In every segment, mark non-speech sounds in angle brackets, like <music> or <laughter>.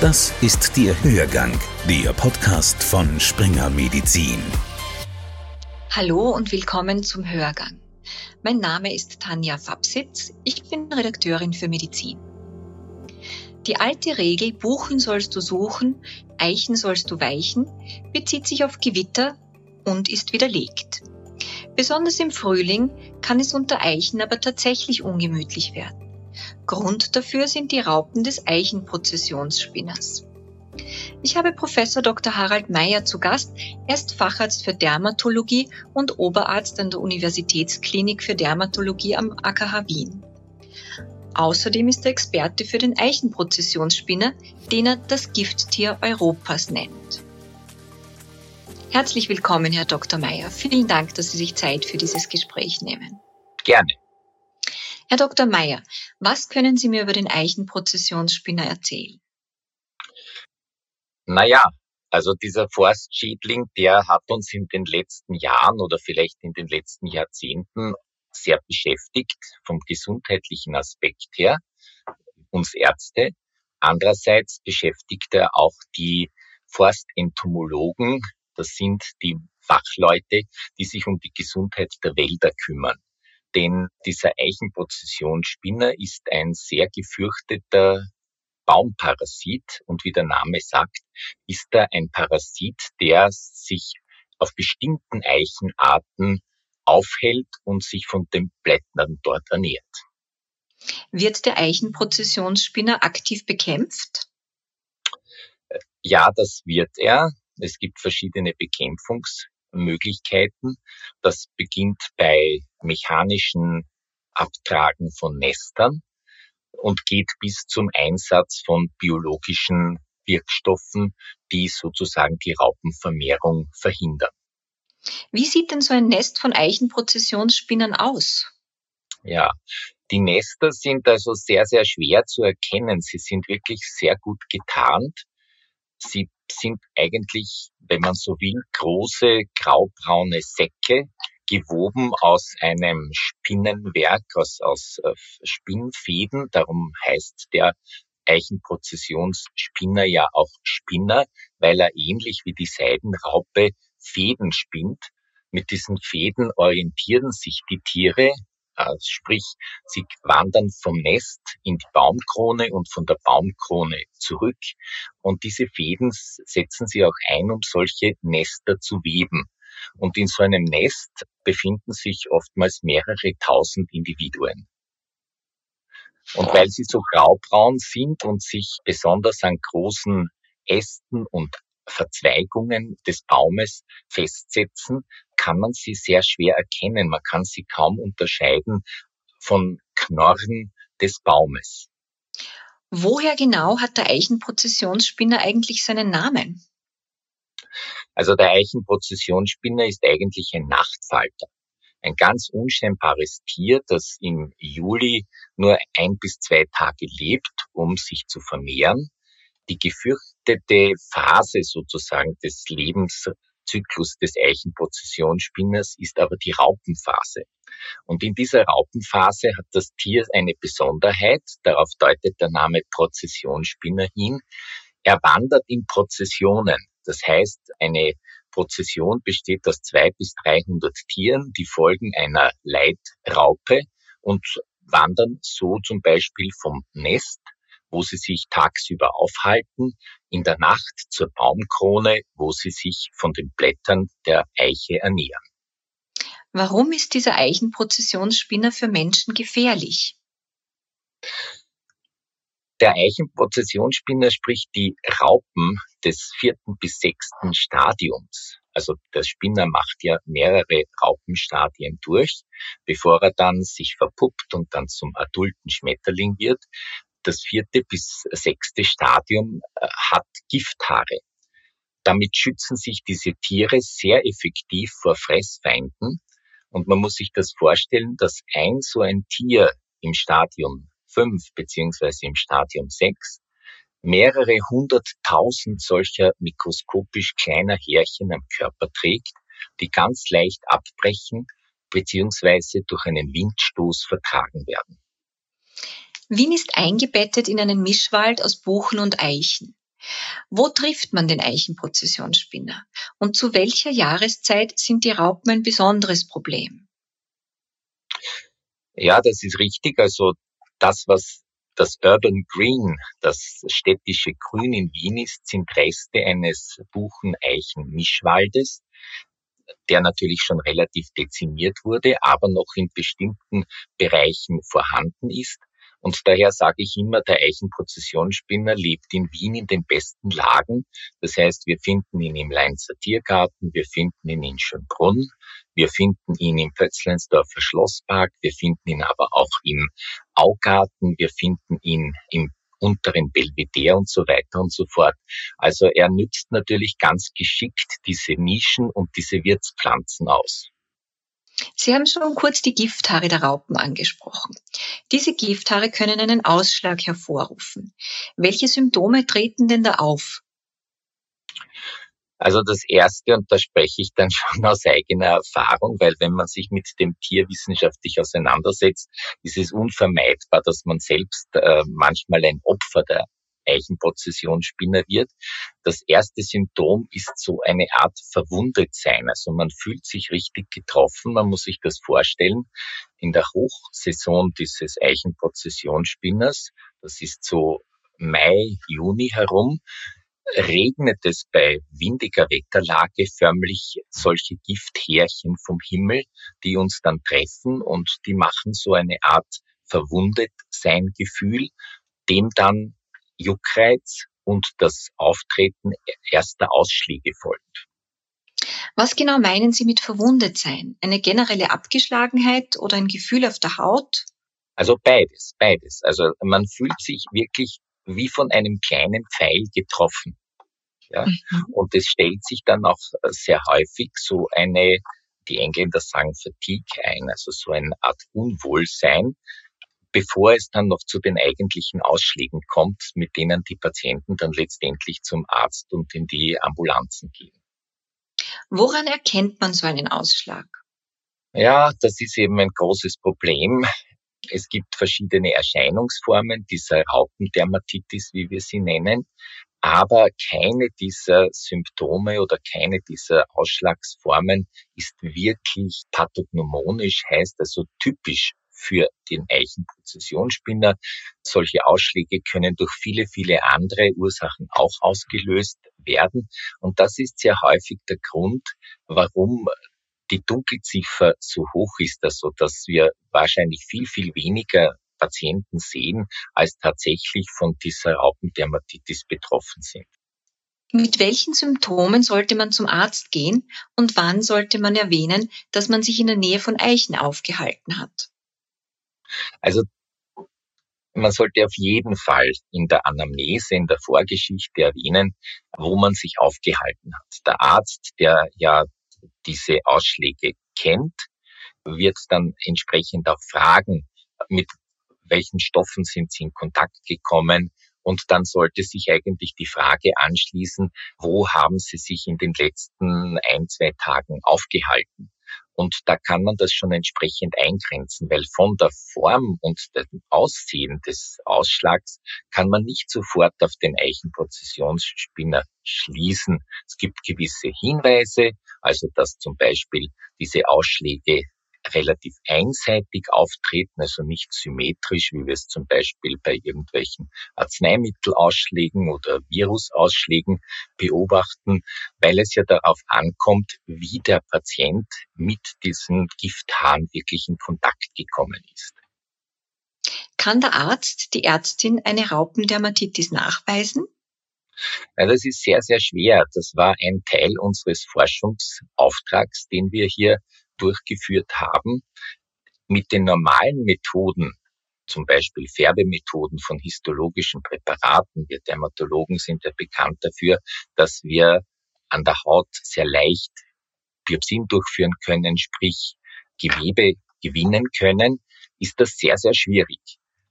Das ist der Hörgang, der Podcast von Springer Medizin. Hallo und willkommen zum Hörgang. Mein Name ist Tanja Fabsitz, ich bin Redakteurin für Medizin. Die alte Regel Buchen sollst du suchen, Eichen sollst du weichen bezieht sich auf Gewitter und ist widerlegt. Besonders im Frühling kann es unter Eichen aber tatsächlich ungemütlich werden. Grund dafür sind die Raupen des Eichenprozessionsspinners. Ich habe Professor Dr. Harald Meyer zu Gast. Er ist Facharzt für Dermatologie und Oberarzt an der Universitätsklinik für Dermatologie am AKH Wien. Außerdem ist er Experte für den Eichenprozessionsspinner, den er das Gifttier Europas nennt. Herzlich willkommen, Herr Dr. Meyer. Vielen Dank, dass Sie sich Zeit für dieses Gespräch nehmen. Gerne. Herr Dr. Meyer, was können Sie mir über den Eichenprozessionsspinner erzählen? Naja, also dieser Forstschädling, der hat uns in den letzten Jahren oder vielleicht in den letzten Jahrzehnten sehr beschäftigt vom gesundheitlichen Aspekt her, uns Ärzte. Andererseits beschäftigt er auch die Forstentomologen, das sind die Fachleute, die sich um die Gesundheit der Wälder kümmern. Denn dieser Eichenprozessionsspinner ist ein sehr gefürchteter Baumparasit und wie der Name sagt, ist er ein Parasit, der sich auf bestimmten Eichenarten aufhält und sich von den Blättern dort ernährt. Wird der Eichenprozessionsspinner aktiv bekämpft? Ja, das wird er. Es gibt verschiedene Bekämpfungsmöglichkeiten. Das beginnt bei mechanischen Abtragen von Nestern und geht bis zum Einsatz von biologischen Wirkstoffen, die sozusagen die Raupenvermehrung verhindern. Wie sieht denn so ein Nest von Eichenprozessionsspinnern aus? Ja, die Nester sind also sehr, sehr schwer zu erkennen. Sie sind wirklich sehr gut getarnt. Sie sind eigentlich, wenn man so will, große graubraune Säcke, gewoben aus einem Spinnenwerk, aus, aus äh, Spinnfäden. Darum heißt der Eichenprozessionsspinner ja auch Spinner, weil er ähnlich wie die Seidenraupe Fäden spinnt. Mit diesen Fäden orientieren sich die Tiere, sprich, sie wandern vom Nest in die Baumkrone und von der Baumkrone zurück. Und diese Fäden setzen sie auch ein, um solche Nester zu weben. Und in so einem Nest befinden sich oftmals mehrere tausend Individuen. Und weil sie so graubraun sind und sich besonders an großen Ästen und Verzweigungen des Baumes festsetzen, kann man sie sehr schwer erkennen. Man kann sie kaum unterscheiden von Knorren des Baumes. Woher genau hat der Eichenprozessionsspinner eigentlich seinen Namen? Also der Eichenprozessionsspinner ist eigentlich ein Nachtfalter. Ein ganz unscheinbares Tier, das im Juli nur ein bis zwei Tage lebt, um sich zu vermehren die gefürchtete Phase sozusagen des Lebenszyklus des Eichenprozessionsspinners ist aber die Raupenphase. Und in dieser Raupenphase hat das Tier eine Besonderheit, darauf deutet der Name Prozessionsspinner hin. Er wandert in Prozessionen. Das heißt, eine Prozession besteht aus zwei bis dreihundert Tieren, die folgen einer Leitraupe und wandern so zum Beispiel vom Nest wo sie sich tagsüber aufhalten, in der Nacht zur Baumkrone, wo sie sich von den Blättern der Eiche ernähren. Warum ist dieser Eichenprozessionsspinner für Menschen gefährlich? Der Eichenprozessionsspinner spricht die Raupen des vierten bis sechsten Stadiums. Also der Spinner macht ja mehrere Raupenstadien durch, bevor er dann sich verpuppt und dann zum adulten Schmetterling wird das vierte bis sechste Stadium äh, hat Gifthaare. Damit schützen sich diese Tiere sehr effektiv vor Fressfeinden. Und man muss sich das vorstellen, dass ein so ein Tier im Stadium 5 beziehungsweise im Stadium 6 mehrere hunderttausend solcher mikroskopisch kleiner Härchen am Körper trägt, die ganz leicht abbrechen beziehungsweise durch einen Windstoß vertragen werden. Wien ist eingebettet in einen Mischwald aus Buchen und Eichen. Wo trifft man den Eichenprozessionsspinner? Und zu welcher Jahreszeit sind die Raupen ein besonderes Problem? Ja, das ist richtig. Also das, was das Urban Green, das städtische Grün in Wien ist, sind Reste eines Buchen-Eichen-Mischwaldes, der natürlich schon relativ dezimiert wurde, aber noch in bestimmten Bereichen vorhanden ist. Und daher sage ich immer, der Eichenprozessionsspinner lebt in Wien in den besten Lagen. Das heißt, wir finden ihn im Leinzer Tiergarten, wir finden ihn in Schönbrunn, wir finden ihn im Pötzleinsdorfer Schlosspark, wir finden ihn aber auch im Augarten, wir finden ihn im unteren Belvedere und so weiter und so fort. Also er nützt natürlich ganz geschickt diese Nischen und diese Wirtspflanzen aus. Sie haben schon kurz die Gifthaare der Raupen angesprochen. Diese Gifthaare können einen Ausschlag hervorrufen. Welche Symptome treten denn da auf? Also das Erste, und da spreche ich dann <laughs> schon aus eigener Erfahrung, weil wenn man sich mit dem Tier wissenschaftlich auseinandersetzt, ist es unvermeidbar, dass man selbst äh, manchmal ein Opfer der Eichenprozessionsspinner wird. Das erste Symptom ist so eine Art Verwundetsein. Also man fühlt sich richtig getroffen. Man muss sich das vorstellen. In der Hochsaison dieses Eichenprozessionsspinners, das ist so Mai, Juni herum, regnet es bei windiger Wetterlage förmlich solche Gifthärchen vom Himmel, die uns dann treffen und die machen so eine Art Verwundetsein-Gefühl, dem dann Juckreiz und das Auftreten erster Ausschläge folgt. Was genau meinen Sie mit verwundet sein? Eine generelle Abgeschlagenheit oder ein Gefühl auf der Haut? Also beides, beides. Also man fühlt sich wirklich wie von einem kleinen Pfeil getroffen. Ja? Mhm. Und es stellt sich dann auch sehr häufig so eine, die Engländer sagen Fatigue ein, also so eine Art Unwohlsein, bevor es dann noch zu den eigentlichen Ausschlägen kommt, mit denen die Patienten dann letztendlich zum Arzt und in die Ambulanzen gehen. Woran erkennt man so einen Ausschlag? Ja, das ist eben ein großes Problem. Es gibt verschiedene Erscheinungsformen dieser Raupendermatitis, wie wir sie nennen. Aber keine dieser Symptome oder keine dieser Ausschlagsformen ist wirklich pathognomonisch, heißt also typisch für den Eichenprozessionsspinner. Solche Ausschläge können durch viele, viele andere Ursachen auch ausgelöst werden. Und das ist sehr häufig der Grund, warum die Dunkelziffer so hoch ist, also dass wir wahrscheinlich viel, viel weniger Patienten sehen, als tatsächlich von dieser Raupendermatitis betroffen sind. Mit welchen Symptomen sollte man zum Arzt gehen und wann sollte man erwähnen, dass man sich in der Nähe von Eichen aufgehalten hat? Also man sollte auf jeden Fall in der Anamnese, in der Vorgeschichte erwähnen, wo man sich aufgehalten hat. Der Arzt, der ja diese Ausschläge kennt, wird dann entsprechend auch fragen, mit welchen Stoffen sind sie in Kontakt gekommen, und dann sollte sich eigentlich die Frage anschließen, wo haben Sie sich in den letzten ein, zwei Tagen aufgehalten? Und da kann man das schon entsprechend eingrenzen, weil von der Form und dem Aussehen des Ausschlags kann man nicht sofort auf den Eichenprozessionsspinner schließen. Es gibt gewisse Hinweise, also dass zum Beispiel diese Ausschläge relativ einseitig auftreten, also nicht symmetrisch, wie wir es zum Beispiel bei irgendwelchen Arzneimittelausschlägen oder Virusausschlägen beobachten, weil es ja darauf ankommt, wie der Patient mit diesen Gifthaaren wirklich in Kontakt gekommen ist. Kann der Arzt, die Ärztin eine Raupendermatitis nachweisen? Ja, das ist sehr, sehr schwer. Das war ein Teil unseres Forschungsauftrags, den wir hier durchgeführt haben, mit den normalen Methoden, zum Beispiel Färbemethoden von histologischen Präparaten, wir Dermatologen sind ja bekannt dafür, dass wir an der Haut sehr leicht Biopsien durchführen können, sprich Gewebe gewinnen können, ist das sehr, sehr schwierig.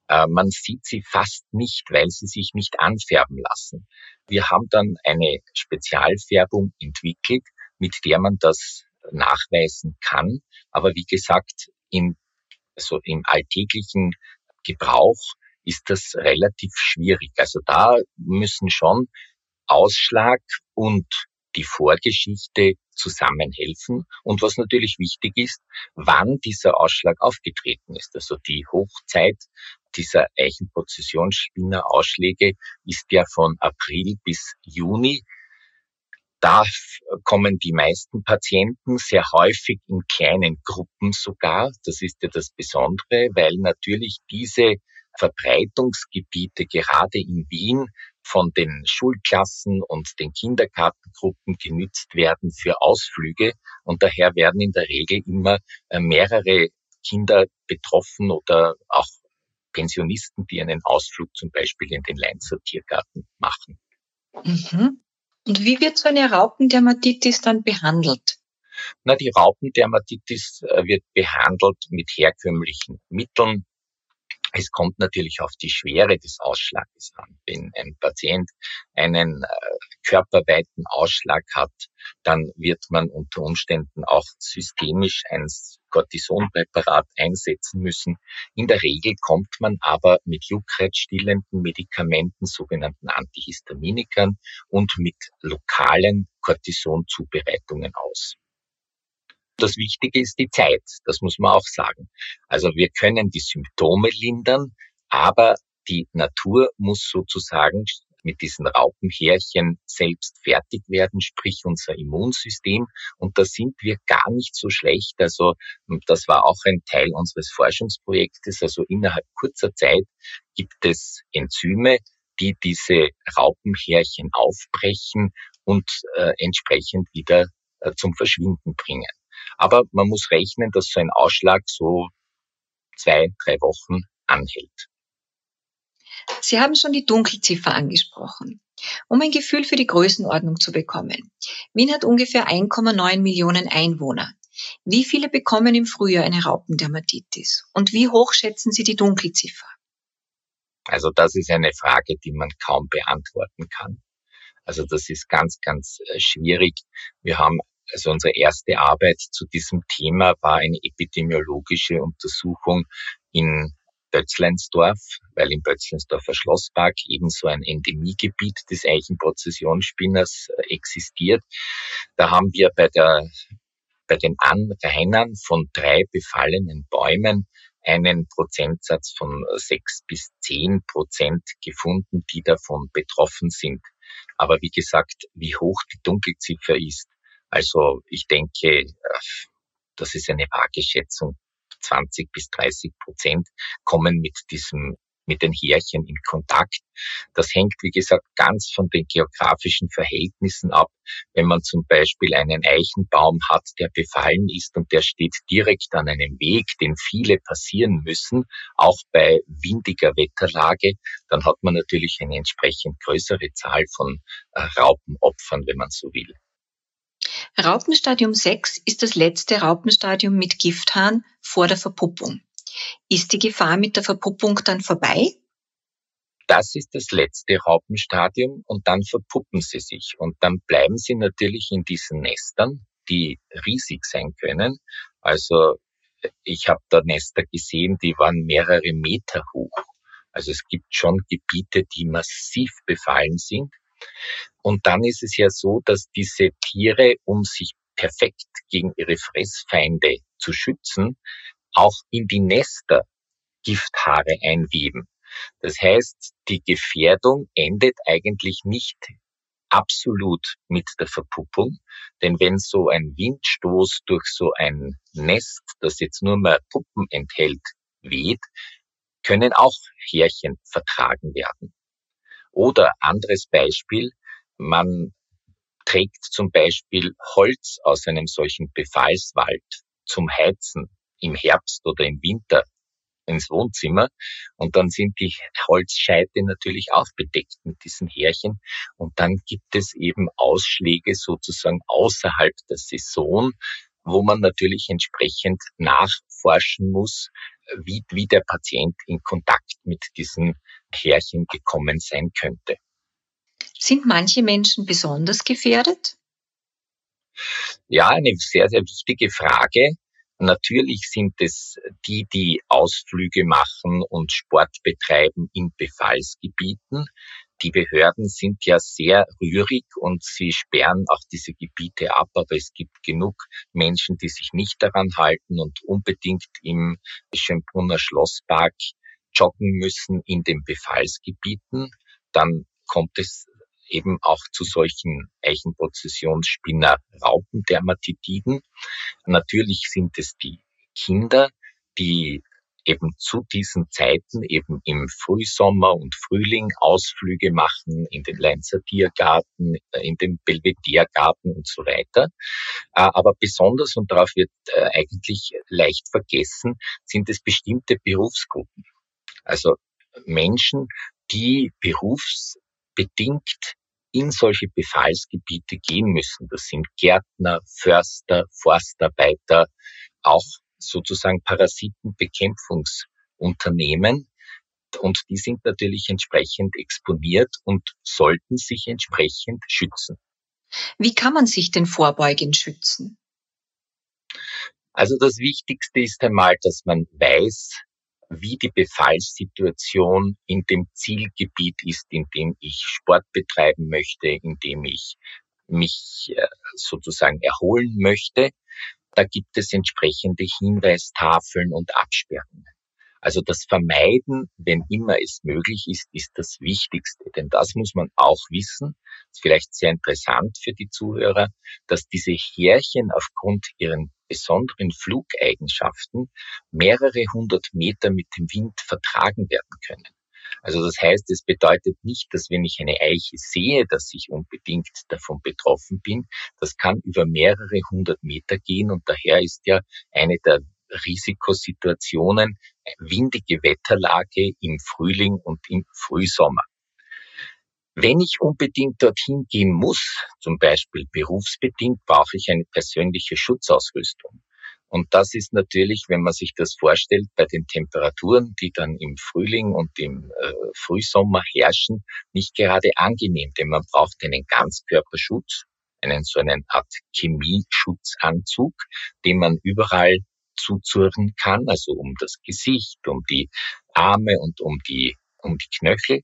Äh, man sieht sie fast nicht, weil sie sich nicht anfärben lassen. Wir haben dann eine Spezialfärbung entwickelt, mit der man das nachweisen kann. Aber wie gesagt, im, also im alltäglichen Gebrauch ist das relativ schwierig. Also da müssen schon Ausschlag und die Vorgeschichte zusammenhelfen und was natürlich wichtig ist, wann dieser Ausschlag aufgetreten ist. Also die Hochzeit dieser Eichenprozessionsspinner-Ausschläge ist ja von April bis Juni. Da kommen die meisten Patienten sehr häufig in kleinen Gruppen sogar. Das ist ja das Besondere, weil natürlich diese Verbreitungsgebiete gerade in Wien von den Schulklassen und den Kindergartengruppen genützt werden für Ausflüge und daher werden in der Regel immer äh, mehrere Kinder betroffen oder auch Pensionisten, die einen Ausflug zum Beispiel in den Leinzer Tiergarten machen. Mhm. Und wie wird so eine Raupendermatitis dann behandelt? Na, die Raupendermatitis äh, wird behandelt mit herkömmlichen Mitteln, es kommt natürlich auf die Schwere des Ausschlages an. Wenn ein Patient einen äh, körperweiten Ausschlag hat, dann wird man unter Umständen auch systemisch ein Cortisonpräparat einsetzen müssen. In der Regel kommt man aber mit juckreizstillenden Medikamenten, sogenannten Antihistaminikern und mit lokalen Cortisonzubereitungen aus. Das Wichtige ist die Zeit, das muss man auch sagen. Also wir können die Symptome lindern, aber die Natur muss sozusagen mit diesen Raupenhärchen selbst fertig werden, sprich unser Immunsystem. Und da sind wir gar nicht so schlecht. Also das war auch ein Teil unseres Forschungsprojektes. Also innerhalb kurzer Zeit gibt es Enzyme, die diese Raupenhärchen aufbrechen und äh, entsprechend wieder äh, zum Verschwinden bringen. Aber man muss rechnen, dass so ein Ausschlag so zwei, drei Wochen anhält. Sie haben schon die Dunkelziffer angesprochen. Um ein Gefühl für die Größenordnung zu bekommen. Wien hat ungefähr 1,9 Millionen Einwohner. Wie viele bekommen im Frühjahr eine Raupendermatitis? Und wie hoch schätzen Sie die Dunkelziffer? Also das ist eine Frage, die man kaum beantworten kann. Also das ist ganz, ganz äh, schwierig. Wir haben also unsere erste Arbeit zu diesem Thema war eine epidemiologische Untersuchung in Bötzleinsdorf, weil im Bötzleinsdorfer Schlosspark ebenso ein Endemiegebiet des Eichenprozessionsspinners äh, existiert. Da haben wir bei der bei den Anrainern von drei befallenen Bäumen einen Prozentsatz von sechs bis zehn Prozent gefunden, die davon betroffen sind. Aber wie gesagt, wie hoch die Dunkelziffer ist, also ich denke, äh, das ist eine vage Schätzung. 20 bis 30 Prozent kommen mit diesem mit den Härchen in Kontakt. Das hängt, wie gesagt, ganz von den geografischen Verhältnissen ab. Wenn man zum Beispiel einen Eichenbaum hat, der befallen ist und der steht direkt an einem Weg, den viele passieren müssen, auch bei windiger Wetterlage, dann hat man natürlich eine entsprechend größere Zahl von äh, Raupenopfern, wenn man so will. Raupenstadium 6 ist das letzte Raupenstadium mit Gifthahn vor der Verpuppung. Ist die Gefahr mit der Verpuppung dann vorbei? Das ist das letzte Raupenstadium und dann verpuppen sie sich und dann bleiben sie natürlich in diesen Nestern, die riesig sein können. Also ich habe da Nester gesehen, die waren mehrere Meter hoch. Also es gibt schon Gebiete, die massiv befallen sind. Und dann ist es ja so, dass diese Tiere, um sich perfekt gegen ihre Fressfeinde zu schützen, auch in die Nester Gifthaare einweben. Das heißt, die Gefährdung endet eigentlich nicht absolut mit der Verpuppung, denn wenn so ein Windstoß durch so ein Nest, das jetzt nur mehr Puppen enthält, weht, können auch Härchen vertragen werden. Oder anderes Beispiel, man trägt zum Beispiel Holz aus einem solchen Befallswald zum Heizen im Herbst oder im Winter ins Wohnzimmer. Und dann sind die Holzscheite natürlich auch bedeckt mit diesen Härchen. Und dann gibt es eben Ausschläge sozusagen außerhalb der Saison, wo man natürlich entsprechend nachforschen muss, wie, wie der Patient in Kontakt mit diesen Härchen gekommen sein könnte. Sind manche Menschen besonders gefährdet? Ja, eine sehr, sehr wichtige Frage. Natürlich sind es die, die Ausflüge machen und Sport betreiben in Befallsgebieten. Die Behörden sind ja sehr rührig und sie sperren auch diese Gebiete ab, aber es gibt genug Menschen, die sich nicht daran halten und unbedingt im Schönbrunner Schlosspark joggen müssen in den Befallsgebieten. Dann kommt es eben auch zu solchen Eichenprozessionsspinner-Raupendermatitiden. Natürlich sind es die Kinder, die eben zu diesen Zeiten eben im Frühsommer und Frühling Ausflüge machen in den Leinzer Tiergarten, äh, in den Belvedere-Garten und so weiter. Äh, aber besonders, und darauf wird äh, eigentlich leicht vergessen, sind es bestimmte Berufsgruppen. Also Menschen, die berufsbedingt in solche Befallsgebiete gehen müssen. Das sind Gärtner, Förster, Forstarbeiter, auch sozusagen Parasitenbekämpfungsunternehmen. Und die sind natürlich entsprechend exponiert und sollten sich entsprechend schützen. Wie kann man sich denn vorbeugend schützen? Also das Wichtigste ist einmal, dass man weiß, wie die Befallssituation in dem Zielgebiet ist, in dem ich Sport betreiben möchte, in dem ich mich äh, sozusagen erholen möchte. Da gibt es entsprechende Hinweistafeln und Absperrungen. Also das Vermeiden, wenn immer es möglich ist, ist das Wichtigste. Denn das muss man auch wissen, ist vielleicht sehr interessant für die Zuhörer, dass diese Härchen aufgrund ihren besonderen Flugeigenschaften mehrere hundert Meter mit dem Wind vertragen werden können. Also das heißt, es bedeutet nicht, dass wenn ich eine Eiche sehe, dass ich unbedingt davon betroffen bin. Das kann über mehrere hundert Meter gehen und daher ist ja eine der Risikosituationen windige Wetterlage im Frühling und im Frühsommer. Wenn ich unbedingt dorthin gehen muss, zum Beispiel berufsbedingt, brauche ich eine persönliche Schutzausrüstung. Und das ist natürlich, wenn man sich das vorstellt, bei den Temperaturen, die dann im Frühling und im äh, Frühsommer herrschen, nicht gerade angenehm, denn man braucht einen Ganzkörperschutz, einen so einen Art Chemieschutzanzug, den man überall zuzurren kann, also um das Gesicht, um die Arme und um die, um die Knöchel.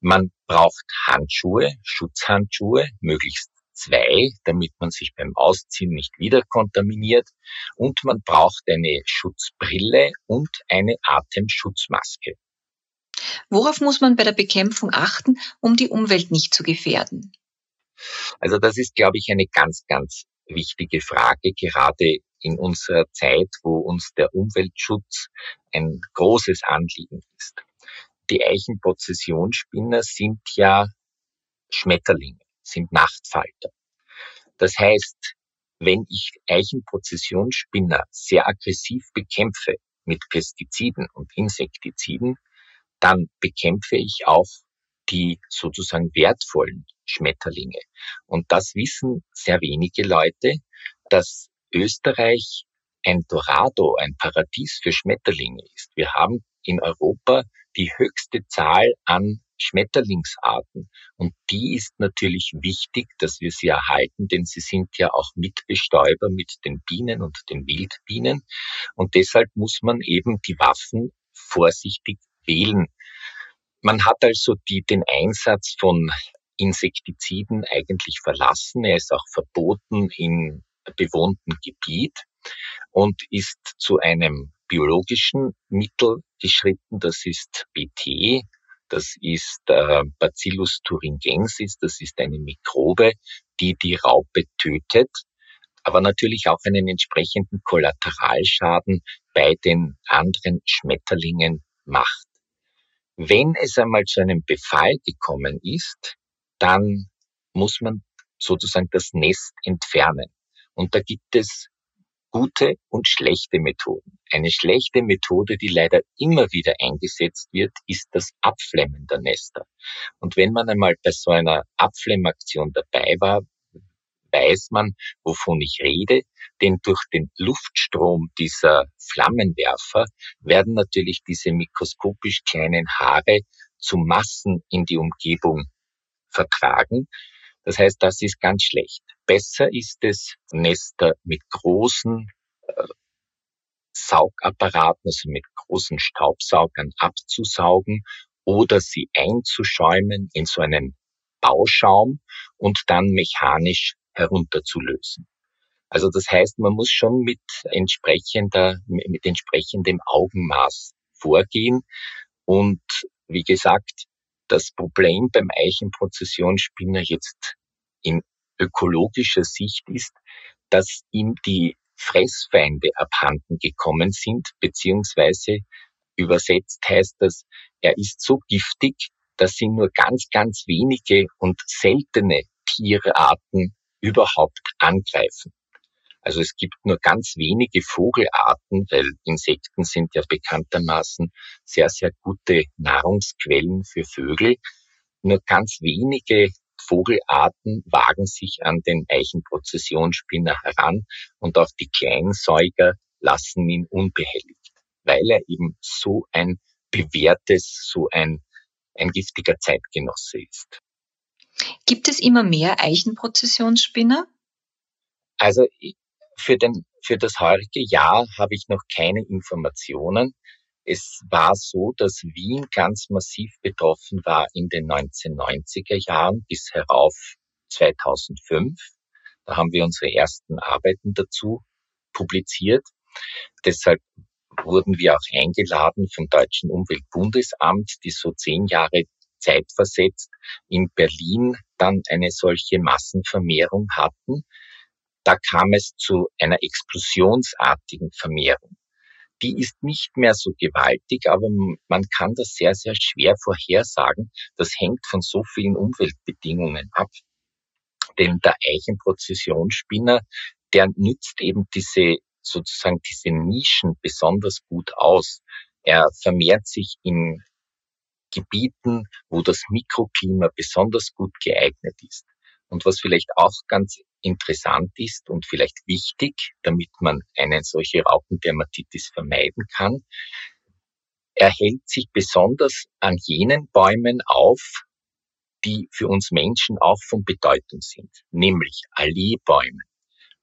Man braucht Handschuhe, Schutzhandschuhe, möglichst zwei, damit man sich beim Ausziehen nicht wieder kontaminiert. Und man braucht eine Schutzbrille und eine Atemschutzmaske. Worauf muss man bei der Bekämpfung achten, um die Umwelt nicht zu gefährden? Also das ist, glaube ich, eine ganz, ganz wichtige Frage, gerade in unserer Zeit, wo uns der Umweltschutz ein großes Anliegen ist die Eichenprozessionsspinner sind ja Schmetterlinge, sind Nachtfalter. Das heißt, wenn ich Eichenprozessionsspinner sehr aggressiv bekämpfe mit Pestiziden und Insektiziden, dann bekämpfe ich auch die sozusagen wertvollen Schmetterlinge. Und das wissen sehr wenige Leute, dass Österreich ein Dorado, ein Paradies für Schmetterlinge ist. Wir haben in Europa die höchste Zahl an Schmetterlingsarten. Und die ist natürlich wichtig, dass wir sie erhalten, denn sie sind ja auch Mitbestäuber mit den Bienen und den Wildbienen. Und deshalb muss man eben die Waffen vorsichtig wählen. Man hat also die, den Einsatz von Insektiziden eigentlich verlassen. Er ist auch verboten im bewohnten Gebiet und ist zu einem biologischen Mittel geschritten. Das ist BT, das ist äh, Bacillus thuringiensis, das ist eine Mikrobe, die die Raupe tötet, aber natürlich auch einen entsprechenden Kollateralschaden bei den anderen Schmetterlingen macht. Wenn es einmal zu einem Befall gekommen ist, dann muss man sozusagen das Nest entfernen. Und da gibt es gute und schlechte Methoden. Eine schlechte Methode, die leider immer wieder eingesetzt wird, ist das Abflemmen der Nester. Und wenn man einmal bei so einer Abflemmaktion dabei war, weiß man, wovon ich rede, denn durch den Luftstrom dieser Flammenwerfer werden natürlich diese mikroskopisch kleinen Haare zu Massen in die Umgebung vertragen das heißt, das ist ganz schlecht. Besser ist es, Nester mit großen äh, Saugapparaten, also mit großen Staubsaugern abzusaugen oder sie einzuschäumen in so einen Bauschaum und dann mechanisch herunterzulösen. Also das heißt, man muss schon mit entsprechender, mit entsprechendem Augenmaß vorgehen. Und wie gesagt, das Problem beim Eichenprozessionsspinner jetzt in ökologischer Sicht ist, dass ihm die Fressfeinde abhanden gekommen sind, beziehungsweise übersetzt heißt das, er ist so giftig, dass ihn nur ganz, ganz wenige und seltene Tierarten überhaupt angreifen. Also es gibt nur ganz wenige Vogelarten, weil Insekten sind ja bekanntermaßen sehr, sehr gute Nahrungsquellen für Vögel. Nur ganz wenige Vogelarten wagen sich an den Eichenprozessionsspinner heran und auch die Kleinsäuger lassen ihn unbehelligt, weil er eben so ein bewährtes, so ein, ein giftiger Zeitgenosse ist. Gibt es immer mehr Eichenprozessionsspinner? Also für, den, für das heurige Jahr habe ich noch keine Informationen. Es war so, dass Wien ganz massiv betroffen war in den 1990er Jahren bis herauf 2005. Da haben wir unsere ersten Arbeiten dazu publiziert. Deshalb wurden wir auch eingeladen vom Deutschen Umweltbundesamt, die so zehn Jahre zeitversetzt in Berlin dann eine solche Massenvermehrung hatten. Da kam es zu einer explosionsartigen Vermehrung. Die ist nicht mehr so gewaltig, aber man kann das sehr, sehr schwer vorhersagen. Das hängt von so vielen Umweltbedingungen ab. Denn der Eichenprozessionsspinner, der nützt eben diese sozusagen diese Nischen besonders gut aus. Er vermehrt sich in Gebieten, wo das Mikroklima besonders gut geeignet ist. Und was vielleicht auch ganz interessant ist und vielleicht wichtig, damit man eine solche Raupendermatitis vermeiden kann, er hält sich besonders an jenen Bäumen auf, die für uns Menschen auch von Bedeutung sind, nämlich Alleebäumen.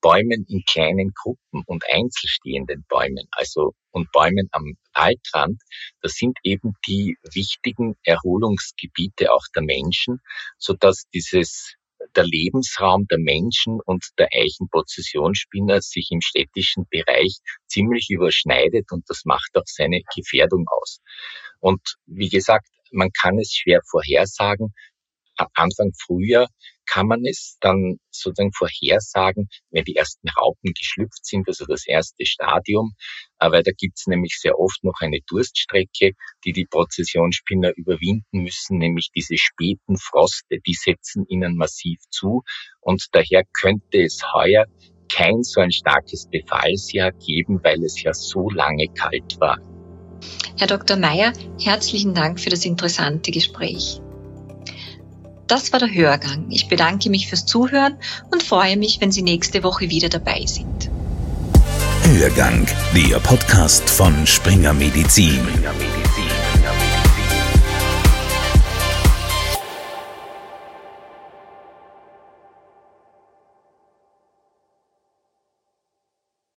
Bäumen in kleinen Gruppen und einzelstehenden Bäumen, also und Bäumen am Waldrand, das sind eben die wichtigen Erholungsgebiete auch der Menschen, so dass dieses der Lebensraum der Menschen und der Eichenprozessionsspinner sich im städtischen Bereich ziemlich überschneidet und das macht auch seine Gefährdung aus. Und wie gesagt, man kann es schwer vorhersagen, Anfang Frühjahr kann man es dann sozusagen vorhersagen, wenn die ersten Raupen geschlüpft sind, also das erste Stadium, weil da gibt es nämlich sehr oft noch eine Durststrecke, die die Prozessionsspinner überwinden müssen, nämlich diese späten Froste, die setzen ihnen massiv zu und daher könnte es heuer kein so ein starkes Befallsjahr geben, weil es ja so lange kalt war. Herr Dr. Mayer, herzlichen Dank für das interessante Gespräch. Das war der Hörgang. Ich bedanke mich fürs Zuhören und freue mich, wenn Sie nächste Woche wieder dabei sind. Hörgang, der Podcast von Springer Medizin. Springer Medizin.